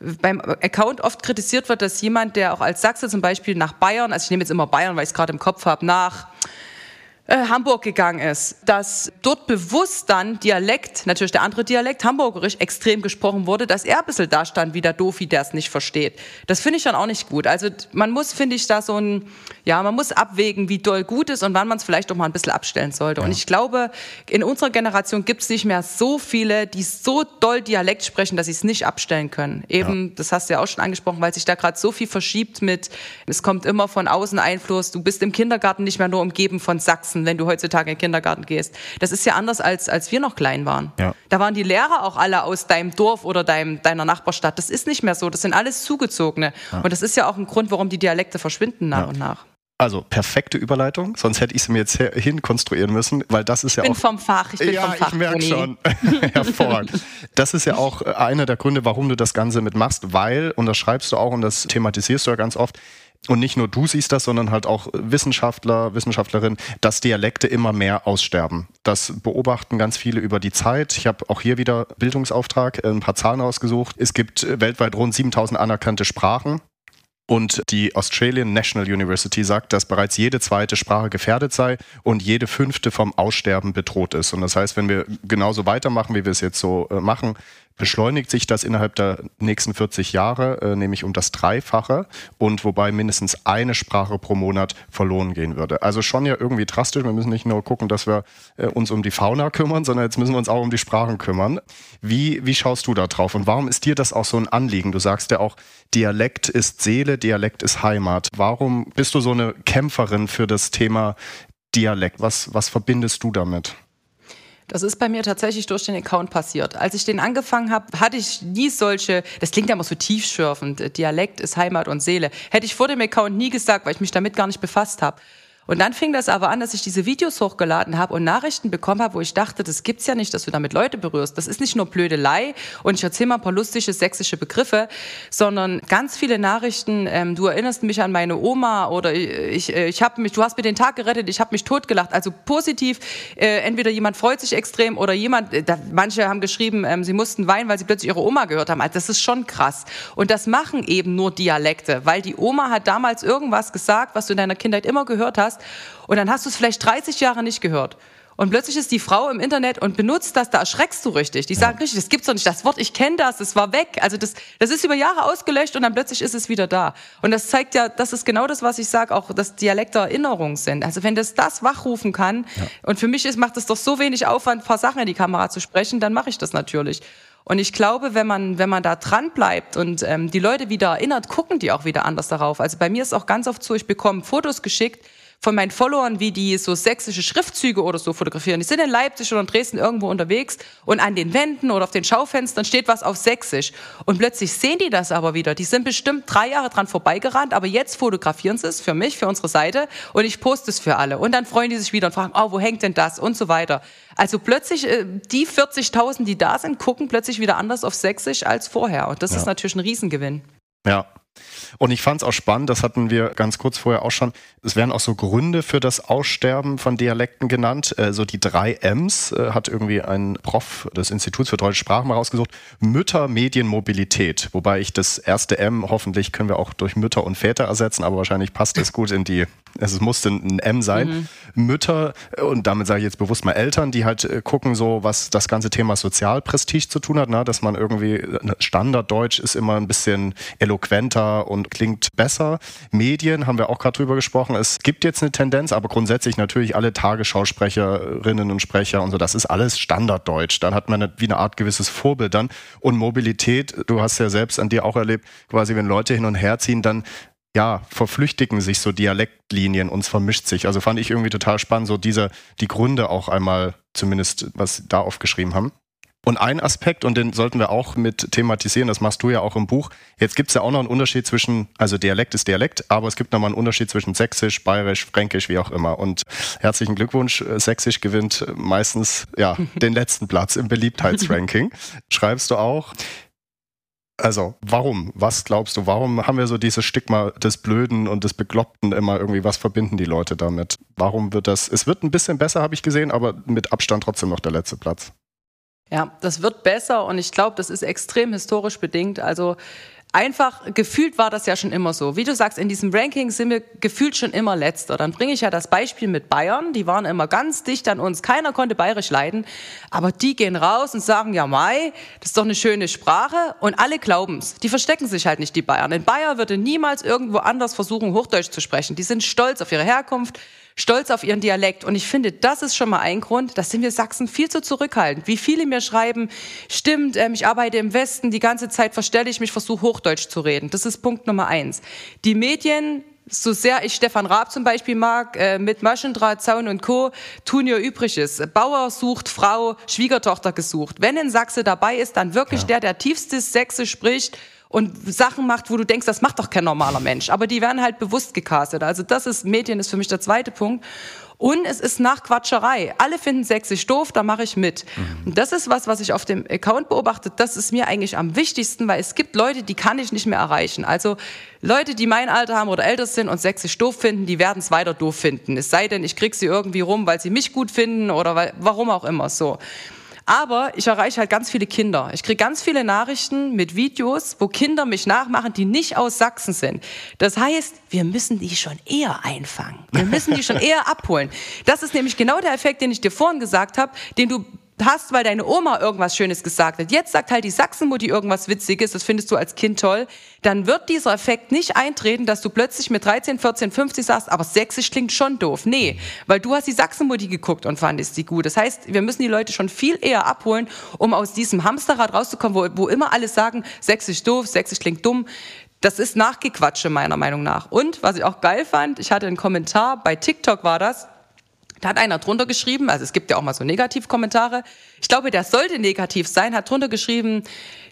beim Account oft kritisiert wird, dass jemand, der auch als Sachse zum Beispiel nach Bayern, also ich nehme jetzt immer Bayern, weil ich es gerade im Kopf habe, nach äh, Hamburg gegangen ist, dass dort bewusst dann Dialekt, natürlich der andere Dialekt, Hamburgerisch, extrem gesprochen wurde, dass er ein bisschen da stand wie der Dofi, der es nicht versteht. Das finde ich dann auch nicht gut. Also man muss, finde ich, da so ein, ja, man muss abwägen, wie doll gut ist und wann man es vielleicht auch mal ein bisschen abstellen sollte. Ja. Und ich glaube, in unserer Generation gibt es nicht mehr so viele, die so doll Dialekt sprechen, dass sie es nicht abstellen können. Eben, ja. das hast du ja auch schon angesprochen, weil sich da gerade so viel verschiebt mit, es kommt immer von außen Einfluss, du bist im Kindergarten nicht mehr nur umgeben von Sachsen lassen, wenn du heutzutage in den Kindergarten gehst. Das ist ja anders, als, als wir noch klein waren. Ja. Da waren die Lehrer auch alle aus deinem Dorf oder deinem, deiner Nachbarstadt. Das ist nicht mehr so. Das sind alles Zugezogene. Ja. Und das ist ja auch ein Grund, warum die Dialekte verschwinden nach ja. und nach. Also perfekte Überleitung, sonst hätte ich sie mir jetzt hinkonstruieren müssen, weil das ist ja ich bin auch. vom Fach, ich bin ja, vom Fach. ich merke schon. *laughs* Hervorragend. Das ist ja auch äh, einer der Gründe, warum du das Ganze mitmachst, weil, und das schreibst du auch und das thematisierst du ja ganz oft, und nicht nur du siehst das, sondern halt auch Wissenschaftler, Wissenschaftlerinnen, dass Dialekte immer mehr aussterben. Das beobachten ganz viele über die Zeit. Ich habe auch hier wieder Bildungsauftrag, ein paar Zahlen rausgesucht. Es gibt weltweit rund 7000 anerkannte Sprachen. Und die Australian National University sagt, dass bereits jede zweite Sprache gefährdet sei und jede fünfte vom Aussterben bedroht ist. Und das heißt, wenn wir genauso weitermachen, wie wir es jetzt so äh, machen, beschleunigt sich das innerhalb der nächsten 40 Jahre, äh, nämlich um das Dreifache und wobei mindestens eine Sprache pro Monat verloren gehen würde. Also schon ja irgendwie drastisch. Wir müssen nicht nur gucken, dass wir äh, uns um die Fauna *laughs* kümmern, sondern jetzt müssen wir uns auch um die Sprachen kümmern. Wie, wie schaust du da drauf und warum ist dir das auch so ein Anliegen? Du sagst ja auch, Dialekt ist Seele, Dialekt ist Heimat. Warum bist du so eine Kämpferin für das Thema Dialekt? Was, was verbindest du damit? Das ist bei mir tatsächlich durch den Account passiert. Als ich den angefangen habe, hatte ich nie solche, das klingt ja immer so tiefschürfend, Dialekt ist Heimat und Seele. Hätte ich vor dem Account nie gesagt, weil ich mich damit gar nicht befasst habe. Und dann fing das aber an, dass ich diese Videos hochgeladen habe und Nachrichten bekommen habe, wo ich dachte, das gibt's ja nicht, dass du damit Leute berührst. Das ist nicht nur Blödelei und ich erzähle mal ein paar lustige sächsische Begriffe, sondern ganz viele Nachrichten. Ähm, du erinnerst mich an meine Oma oder ich, äh, ich habe mich, du hast mir den Tag gerettet, ich habe mich totgelacht. Also positiv. Äh, entweder jemand freut sich extrem oder jemand. Äh, da, manche haben geschrieben, ähm, sie mussten weinen, weil sie plötzlich ihre Oma gehört haben. Also das ist schon krass. Und das machen eben nur Dialekte, weil die Oma hat damals irgendwas gesagt, was du in deiner Kindheit immer gehört hast und dann hast du es vielleicht 30 Jahre nicht gehört. Und plötzlich ist die Frau im Internet und benutzt das, da erschreckst du richtig. Die sagen richtig, das gibt's doch nicht. Das Wort, ich kenne das, das war weg. Also das, das ist über Jahre ausgelöscht und dann plötzlich ist es wieder da. Und das zeigt ja, das ist genau das, was ich sage, auch dass Dialekte Erinnerungen sind. Also wenn das das wachrufen kann, ja. und für mich ist, macht es doch so wenig Aufwand, ein paar Sachen in die Kamera zu sprechen, dann mache ich das natürlich. Und ich glaube, wenn man, wenn man da dran bleibt und ähm, die Leute wieder erinnert, gucken die auch wieder anders darauf. Also bei mir ist auch ganz oft so, ich bekomme Fotos geschickt, von meinen Followern, wie die so sächsische Schriftzüge oder so fotografieren. Die sind in Leipzig oder in Dresden irgendwo unterwegs und an den Wänden oder auf den Schaufenstern steht was auf Sächsisch. Und plötzlich sehen die das aber wieder. Die sind bestimmt drei Jahre dran vorbeigerannt, aber jetzt fotografieren sie es für mich, für unsere Seite und ich poste es für alle. Und dann freuen die sich wieder und fragen, oh, wo hängt denn das und so weiter. Also plötzlich, äh, die 40.000, die da sind, gucken plötzlich wieder anders auf Sächsisch als vorher. Und das ja. ist natürlich ein Riesengewinn. Ja, und ich fand es auch spannend, das hatten wir ganz kurz vorher auch schon, es werden auch so Gründe für das Aussterben von Dialekten genannt. Äh, so die drei M's äh, hat irgendwie ein Prof des Instituts für deutsche Sprachen mal rausgesucht. Mütter, Medien, Mobilität. Wobei ich das erste M, hoffentlich können wir auch durch Mütter und Väter ersetzen, aber wahrscheinlich passt es gut in die, es musste ein M sein. Mhm. Mütter, und damit sage ich jetzt bewusst mal Eltern, die halt äh, gucken, so was das ganze Thema Sozialprestige zu tun hat, ne? dass man irgendwie, äh, Standarddeutsch ist immer ein bisschen eloquenter und klingt besser. Medien haben wir auch gerade drüber gesprochen. Es gibt jetzt eine Tendenz, aber grundsätzlich natürlich alle Tagesschausprecherinnen und Sprecher und so, das ist alles Standarddeutsch. Dann hat man eine, wie eine Art gewisses Vorbild dann. Und Mobilität, du hast ja selbst an dir auch erlebt, quasi wenn Leute hin und her ziehen, dann ja, verflüchtigen sich so Dialektlinien und es vermischt sich. Also fand ich irgendwie total spannend, so diese, die Gründe auch einmal zumindest, was da aufgeschrieben haben. Und ein Aspekt, und den sollten wir auch mit thematisieren, das machst du ja auch im Buch. Jetzt gibt es ja auch noch einen Unterschied zwischen, also Dialekt ist Dialekt, aber es gibt nochmal einen Unterschied zwischen Sächsisch, Bayerisch, Fränkisch, wie auch immer. Und herzlichen Glückwunsch, äh, Sächsisch gewinnt meistens ja *laughs* den letzten Platz im Beliebtheitsranking. *laughs* Schreibst du auch. Also, warum? Was glaubst du? Warum haben wir so dieses Stigma des Blöden und des Bekloppten immer irgendwie? Was verbinden die Leute damit? Warum wird das? Es wird ein bisschen besser, habe ich gesehen, aber mit Abstand trotzdem noch der letzte Platz. Ja, das wird besser und ich glaube, das ist extrem historisch bedingt. Also einfach gefühlt war das ja schon immer so. Wie du sagst, in diesem Ranking sind wir gefühlt schon immer letzter. Dann bringe ich ja das Beispiel mit Bayern. Die waren immer ganz dicht an uns. Keiner konnte bayerisch leiden. Aber die gehen raus und sagen, ja, Mai, das ist doch eine schöne Sprache. Und alle glauben's. Die verstecken sich halt nicht, die Bayern. In Bayern würde niemals irgendwo anders versuchen, Hochdeutsch zu sprechen. Die sind stolz auf ihre Herkunft stolz auf ihren Dialekt. Und ich finde, das ist schon mal ein Grund, da sind wir Sachsen viel zu zurückhaltend. Wie viele mir schreiben, stimmt, ähm, ich arbeite im Westen, die ganze Zeit verstelle ich mich, versuche Hochdeutsch zu reden. Das ist Punkt Nummer eins. Die Medien, so sehr ich Stefan Raab zum Beispiel mag, äh, mit Maschendraht, Zaun und Co., tun ihr Übriges. Bauer sucht Frau, Schwiegertochter gesucht. Wenn ein Sachse dabei ist, dann wirklich ja. der, der tiefstes Sächse spricht und Sachen macht, wo du denkst, das macht doch kein normaler Mensch. Aber die werden halt bewusst gecastet. Also das ist, Medien ist für mich der zweite Punkt. Und es ist nach Quatscherei. Alle finden sächsisch doof, da mache ich mit. Mhm. Und das ist was, was ich auf dem Account beobachte. Das ist mir eigentlich am wichtigsten, weil es gibt Leute, die kann ich nicht mehr erreichen. Also Leute, die mein Alter haben oder älter sind und sächsisch doof finden, die werden es weiter doof finden. Es sei denn, ich krieg sie irgendwie rum, weil sie mich gut finden oder weil, warum auch immer so. Aber ich erreiche halt ganz viele Kinder. Ich kriege ganz viele Nachrichten mit Videos, wo Kinder mich nachmachen, die nicht aus Sachsen sind. Das heißt, wir müssen die schon eher einfangen. Wir müssen die schon *laughs* eher abholen. Das ist nämlich genau der Effekt, den ich dir vorhin gesagt habe, den du hast, weil deine Oma irgendwas Schönes gesagt hat. Jetzt sagt halt die Sachsenmutti irgendwas Witziges, das findest du als Kind toll. Dann wird dieser Effekt nicht eintreten, dass du plötzlich mit 13, 14, 15 sagst, aber sächsisch klingt schon doof. Nee, weil du hast die Sachsenmutti geguckt und fandest sie gut. Das heißt, wir müssen die Leute schon viel eher abholen, um aus diesem Hamsterrad rauszukommen, wo, wo immer alle sagen, sächsisch doof, sächsisch klingt dumm. Das ist Nachgequatsche meiner Meinung nach. Und was ich auch geil fand, ich hatte einen Kommentar, bei TikTok war das, da hat einer drunter geschrieben, also es gibt ja auch mal so Negativkommentare. Ich glaube, der sollte negativ sein, hat drunter geschrieben,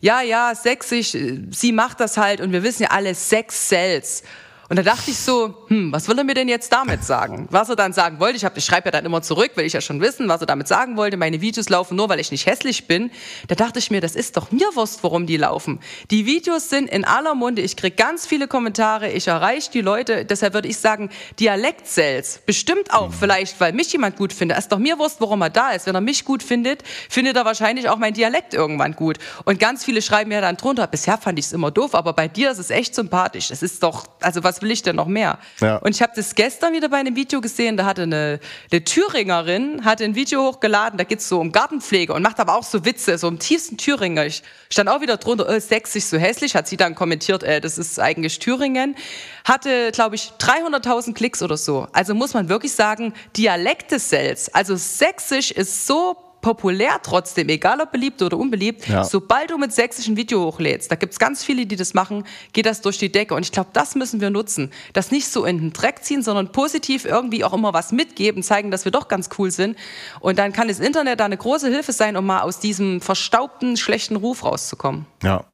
ja, ja, sächsisch, sie macht das halt und wir wissen ja alle, Sex sells. Und da dachte ich so, hm, was will er mir denn jetzt damit sagen? Was er dann sagen wollte, ich, hab, ich schreibe ja dann immer zurück, will ich ja schon wissen, was er damit sagen wollte. Meine Videos laufen nur, weil ich nicht hässlich bin. Da dachte ich mir, das ist doch mir Wurst, warum die laufen. Die Videos sind in aller Munde, ich krieg ganz viele Kommentare, ich erreiche die Leute. Deshalb würde ich sagen, Dialekt-Sales, bestimmt auch, vielleicht, weil mich jemand gut findet. Es ist doch mir Wurst, warum er da ist. Wenn er mich gut findet, findet er wahrscheinlich auch mein Dialekt irgendwann gut. Und ganz viele schreiben mir dann drunter, bisher fand ich es immer doof, aber bei dir ist es echt sympathisch. Es ist doch, also was will ich denn noch mehr? Ja. Und ich habe das gestern wieder bei einem Video gesehen, da hatte eine, eine Thüringerin, hatte ein Video hochgeladen, da geht's so um Gartenpflege und macht aber auch so Witze, so im tiefsten Thüringer. Ich stand auch wieder drunter, äh, sächsisch so hässlich, hat sie dann kommentiert, äh, das ist eigentlich Thüringen. Hatte, glaube ich, 300.000 Klicks oder so. Also muss man wirklich sagen, Dialekte selbst, also sächsisch ist so populär trotzdem, egal ob beliebt oder unbeliebt, ja. sobald du mit sächsischen Video hochlädst, da gibt es ganz viele, die das machen, geht das durch die Decke. Und ich glaube, das müssen wir nutzen. Das nicht so in den Dreck ziehen, sondern positiv irgendwie auch immer was mitgeben, zeigen, dass wir doch ganz cool sind. Und dann kann das Internet da eine große Hilfe sein, um mal aus diesem verstaubten, schlechten Ruf rauszukommen. Ja,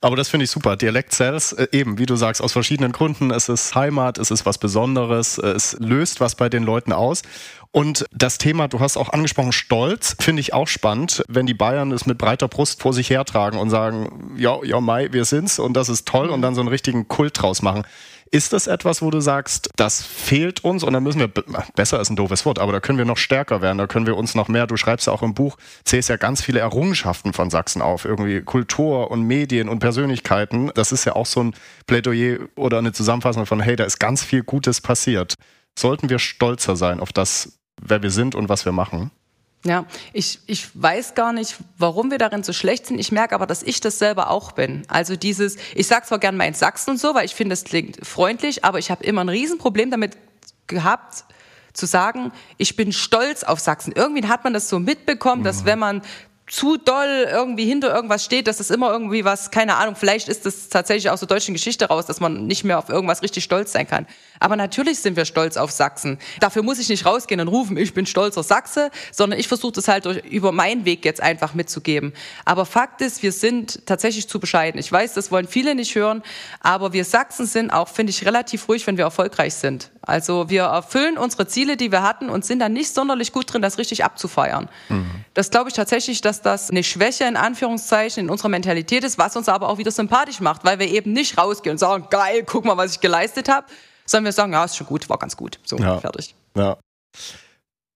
aber das finde ich super. Dialekt Cells, äh, eben, wie du sagst, aus verschiedenen Gründen. Es ist Heimat, es ist was Besonderes, äh, es löst was bei den Leuten aus. Und das Thema, du hast auch angesprochen, Stolz, finde ich auch spannend, wenn die Bayern es mit breiter Brust vor sich hertragen und sagen, ja, ja, Mai, wir sind's und das ist toll und dann so einen richtigen Kult draus machen. Ist das etwas, wo du sagst, das fehlt uns und dann müssen wir, besser ist ein doofes Wort, aber da können wir noch stärker werden, da können wir uns noch mehr, du schreibst ja auch im Buch, zählst ja ganz viele Errungenschaften von Sachsen auf, irgendwie Kultur und Medien und Persönlichkeiten. Das ist ja auch so ein Plädoyer oder eine Zusammenfassung von, hey, da ist ganz viel Gutes passiert. Sollten wir stolzer sein auf das, wer wir sind und was wir machen? Ja, ich, ich weiß gar nicht, warum wir darin so schlecht sind. Ich merke aber, dass ich das selber auch bin. Also dieses, ich sage zwar gern mein Sachsen und so, weil ich finde, das klingt freundlich, aber ich habe immer ein Riesenproblem damit gehabt, zu sagen, ich bin stolz auf Sachsen. Irgendwie hat man das so mitbekommen, dass wenn man zu doll irgendwie hinter irgendwas steht, dass das immer irgendwie was, keine Ahnung, vielleicht ist das tatsächlich aus der deutschen Geschichte raus, dass man nicht mehr auf irgendwas richtig stolz sein kann. Aber natürlich sind wir stolz auf Sachsen. Dafür muss ich nicht rausgehen und rufen, ich bin stolzer Sachse, sondern ich versuche das halt durch, über meinen Weg jetzt einfach mitzugeben. Aber Fakt ist, wir sind tatsächlich zu bescheiden. Ich weiß, das wollen viele nicht hören, aber wir Sachsen sind auch, finde ich, relativ ruhig, wenn wir erfolgreich sind. Also wir erfüllen unsere Ziele, die wir hatten und sind dann nicht sonderlich gut drin, das richtig abzufeiern. Mhm. Das glaube ich tatsächlich, dass das eine Schwäche in Anführungszeichen in unserer Mentalität ist, was uns aber auch wieder sympathisch macht, weil wir eben nicht rausgehen und sagen, geil, guck mal, was ich geleistet habe, sondern wir sagen, ja, ist schon gut, war ganz gut. So, ja. fertig. Ja.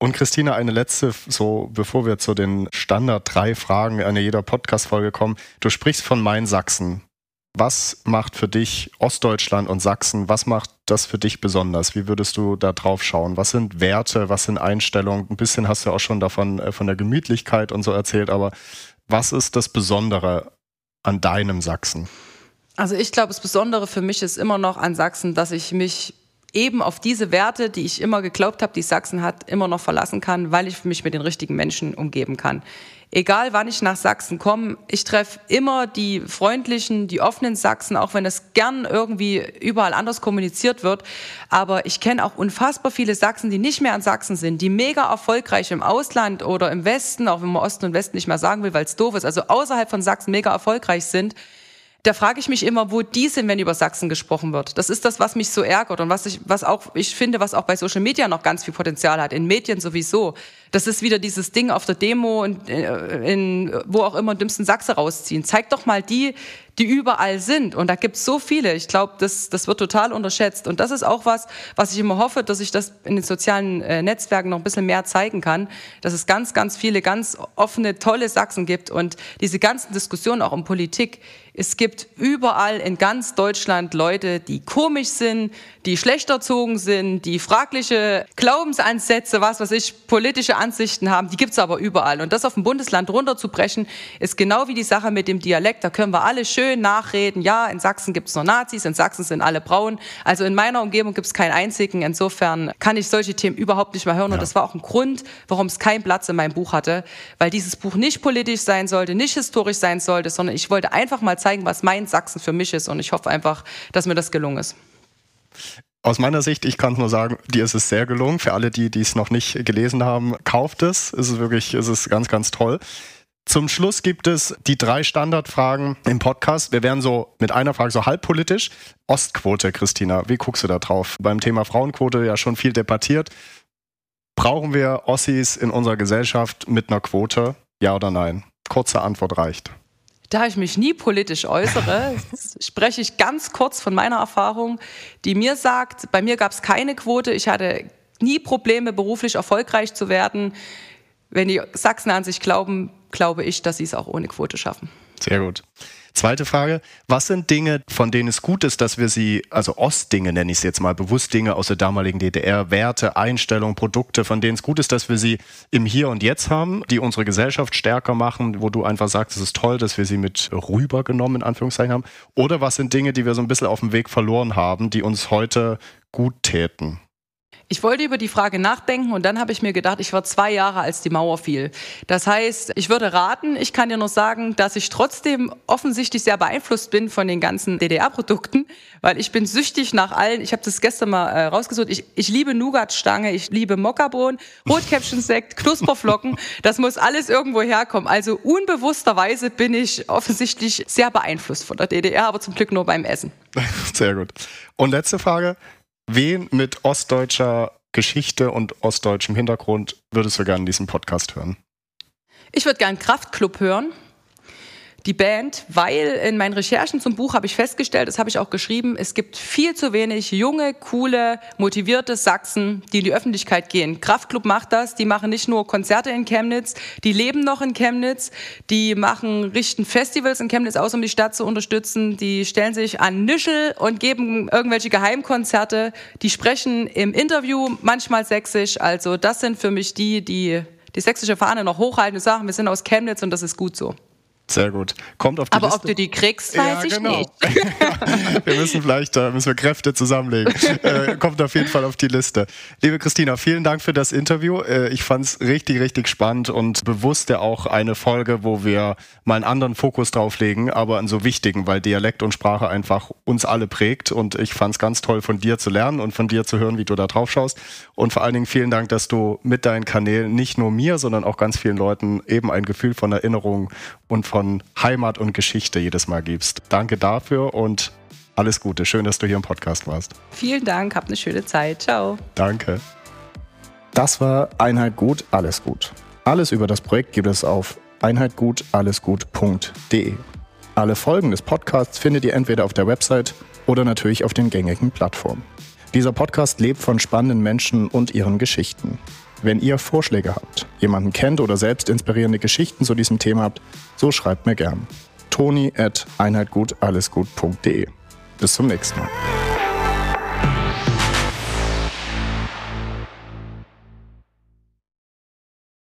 Und Christina, eine letzte, so bevor wir zu den Standard drei Fragen in jeder Podcast-Folge kommen. Du sprichst von Main Sachsen. Was macht für dich Ostdeutschland und Sachsen, was macht das für dich besonders? Wie würdest du da drauf schauen? Was sind Werte, was sind Einstellungen? Ein bisschen hast du auch schon davon, äh, von der Gemütlichkeit und so erzählt, aber was ist das Besondere an deinem Sachsen? Also ich glaube, das Besondere für mich ist immer noch an Sachsen, dass ich mich eben auf diese Werte, die ich immer geglaubt habe, die Sachsen hat, immer noch verlassen kann, weil ich mich mit den richtigen Menschen umgeben kann egal wann ich nach Sachsen komme, ich treffe immer die freundlichen, die offenen Sachsen, auch wenn es gern irgendwie überall anders kommuniziert wird. Aber ich kenne auch unfassbar viele Sachsen, die nicht mehr an Sachsen sind, die mega erfolgreich im Ausland oder im Westen, auch wenn man Osten und Westen nicht mehr sagen will, weil es doof ist, also außerhalb von Sachsen mega erfolgreich sind da frage ich mich immer, wo die sind, wenn über Sachsen gesprochen wird. Das ist das, was mich so ärgert und was ich, was auch, ich finde, was auch bei Social Media noch ganz viel Potenzial hat, in Medien sowieso. Das ist wieder dieses Ding auf der Demo und äh, in, wo auch immer dümmsten Sachse rausziehen. Zeig doch mal die, die überall sind. Und da gibt es so viele. Ich glaube, das, das wird total unterschätzt. Und das ist auch was, was ich immer hoffe, dass ich das in den sozialen äh, Netzwerken noch ein bisschen mehr zeigen kann, dass es ganz, ganz viele ganz offene, tolle Sachsen gibt und diese ganzen Diskussionen auch um Politik. Es gibt überall in ganz Deutschland Leute, die komisch sind, die schlecht erzogen sind, die fragliche Glaubensansätze, was weiß ich, politische Ansichten haben, die gibt's aber überall. Und das auf ein Bundesland runterzubrechen, ist genau wie die Sache mit dem Dialekt. Da können wir alle schön nachreden. Ja, in Sachsen gibt's noch Nazis, in Sachsen sind alle braun. Also in meiner Umgebung gibt's keinen einzigen. Insofern kann ich solche Themen überhaupt nicht mehr hören. Ja. Und das war auch ein Grund, warum es keinen Platz in meinem Buch hatte. Weil dieses Buch nicht politisch sein sollte, nicht historisch sein sollte, sondern ich wollte einfach mal zeigen, was mein Sachsen für mich ist. Und ich hoffe einfach, dass mir das gelungen ist. Aus meiner Sicht, ich kann nur sagen, dir ist es sehr gelungen. Für alle, die, die es noch nicht gelesen haben, kauft es. Es ist wirklich, es ist ganz, ganz toll. Zum Schluss gibt es die drei Standardfragen im Podcast. Wir werden so mit einer Frage so halbpolitisch. Ostquote, Christina, wie guckst du da drauf? Beim Thema Frauenquote ja schon viel debattiert. Brauchen wir Ossis in unserer Gesellschaft mit einer Quote? Ja oder nein? Kurze Antwort reicht. Da ich mich nie politisch äußere, *laughs* spreche ich ganz kurz von meiner Erfahrung, die mir sagt, bei mir gab es keine Quote, ich hatte nie Probleme, beruflich erfolgreich zu werden. Wenn die Sachsen an sich glauben, glaube ich, dass sie es auch ohne Quote schaffen. Sehr gut. Zweite Frage, was sind Dinge, von denen es gut ist, dass wir sie, also Ostdinge nenne ich es jetzt mal, bewusst Dinge aus der damaligen DDR, Werte, Einstellungen, Produkte, von denen es gut ist, dass wir sie im Hier und Jetzt haben, die unsere Gesellschaft stärker machen, wo du einfach sagst, es ist toll, dass wir sie mit rübergenommen, in Anführungszeichen haben? Oder was sind Dinge, die wir so ein bisschen auf dem Weg verloren haben, die uns heute gut täten? Ich wollte über die Frage nachdenken und dann habe ich mir gedacht, ich war zwei Jahre, als die Mauer fiel. Das heißt, ich würde raten, ich kann dir nur sagen, dass ich trotzdem offensichtlich sehr beeinflusst bin von den ganzen DDR-Produkten, weil ich bin süchtig nach allen. Ich habe das gestern mal äh, rausgesucht. Ich, ich liebe Nougatstange, ich liebe Mokkabohnen, Rotkäppchensekt, Knusperflocken. *laughs* Das muss alles irgendwo herkommen. Also unbewussterweise bin ich offensichtlich sehr beeinflusst von der DDR, aber zum Glück nur beim Essen. *laughs* Sehr gut. Und letzte Frage. Wen mit ostdeutscher Geschichte und ostdeutschem Hintergrund würdest du gerne in diesem Podcast hören? Ich würde gerne Kraftclub hören die Band, weil in meinen Recherchen zum Buch habe ich festgestellt, das habe ich auch geschrieben, es gibt viel zu wenig junge, coole, motivierte Sachsen, die in die Öffentlichkeit gehen. Kraftclub macht das, die machen nicht nur Konzerte in Chemnitz, die leben noch in Chemnitz, die machen, richten Festivals in Chemnitz aus, um die Stadt zu unterstützen, die stellen sich an Nischel und geben irgendwelche Geheimkonzerte, die sprechen im Interview manchmal sächsisch, also das sind für mich die, die die sächsische Fahne noch hochhalten und sagen, wir sind aus Chemnitz und das ist gut so. Sehr gut. Kommt auf die Aber Liste. ob du die kriegst, weiß ja, ich genau. nicht. *laughs* wir müssen vielleicht, da müssen wir Kräfte zusammenlegen. Äh, kommt auf jeden Fall auf die Liste. Liebe Christina, vielen Dank für das Interview. Äh, ich fand es richtig, richtig spannend und bewusst ja auch eine Folge, wo wir mal einen anderen Fokus drauf legen, aber einen so wichtigen, weil Dialekt und Sprache einfach uns alle prägt. Und ich fand es ganz toll, von dir zu lernen und von dir zu hören, wie du da drauf schaust. Und vor allen Dingen vielen Dank, dass du mit deinen Kanälen nicht nur mir, sondern auch ganz vielen Leuten eben ein Gefühl von Erinnerung und von von Heimat und Geschichte jedes Mal gibst. Danke dafür und alles Gute. Schön, dass du hier im Podcast warst. Vielen Dank, habt eine schöne Zeit. Ciao. Danke. Das war Einheit gut, alles gut. Alles über das Projekt gibt es auf einheitgutallesgut.de. Alle Folgen des Podcasts findet ihr entweder auf der Website oder natürlich auf den gängigen Plattformen. Dieser Podcast lebt von spannenden Menschen und ihren Geschichten. Wenn ihr Vorschläge habt, jemanden kennt oder selbst inspirierende Geschichten zu diesem Thema habt, so schreibt mir gern. Toni at einheitgutallesgut.de. Bis zum nächsten Mal.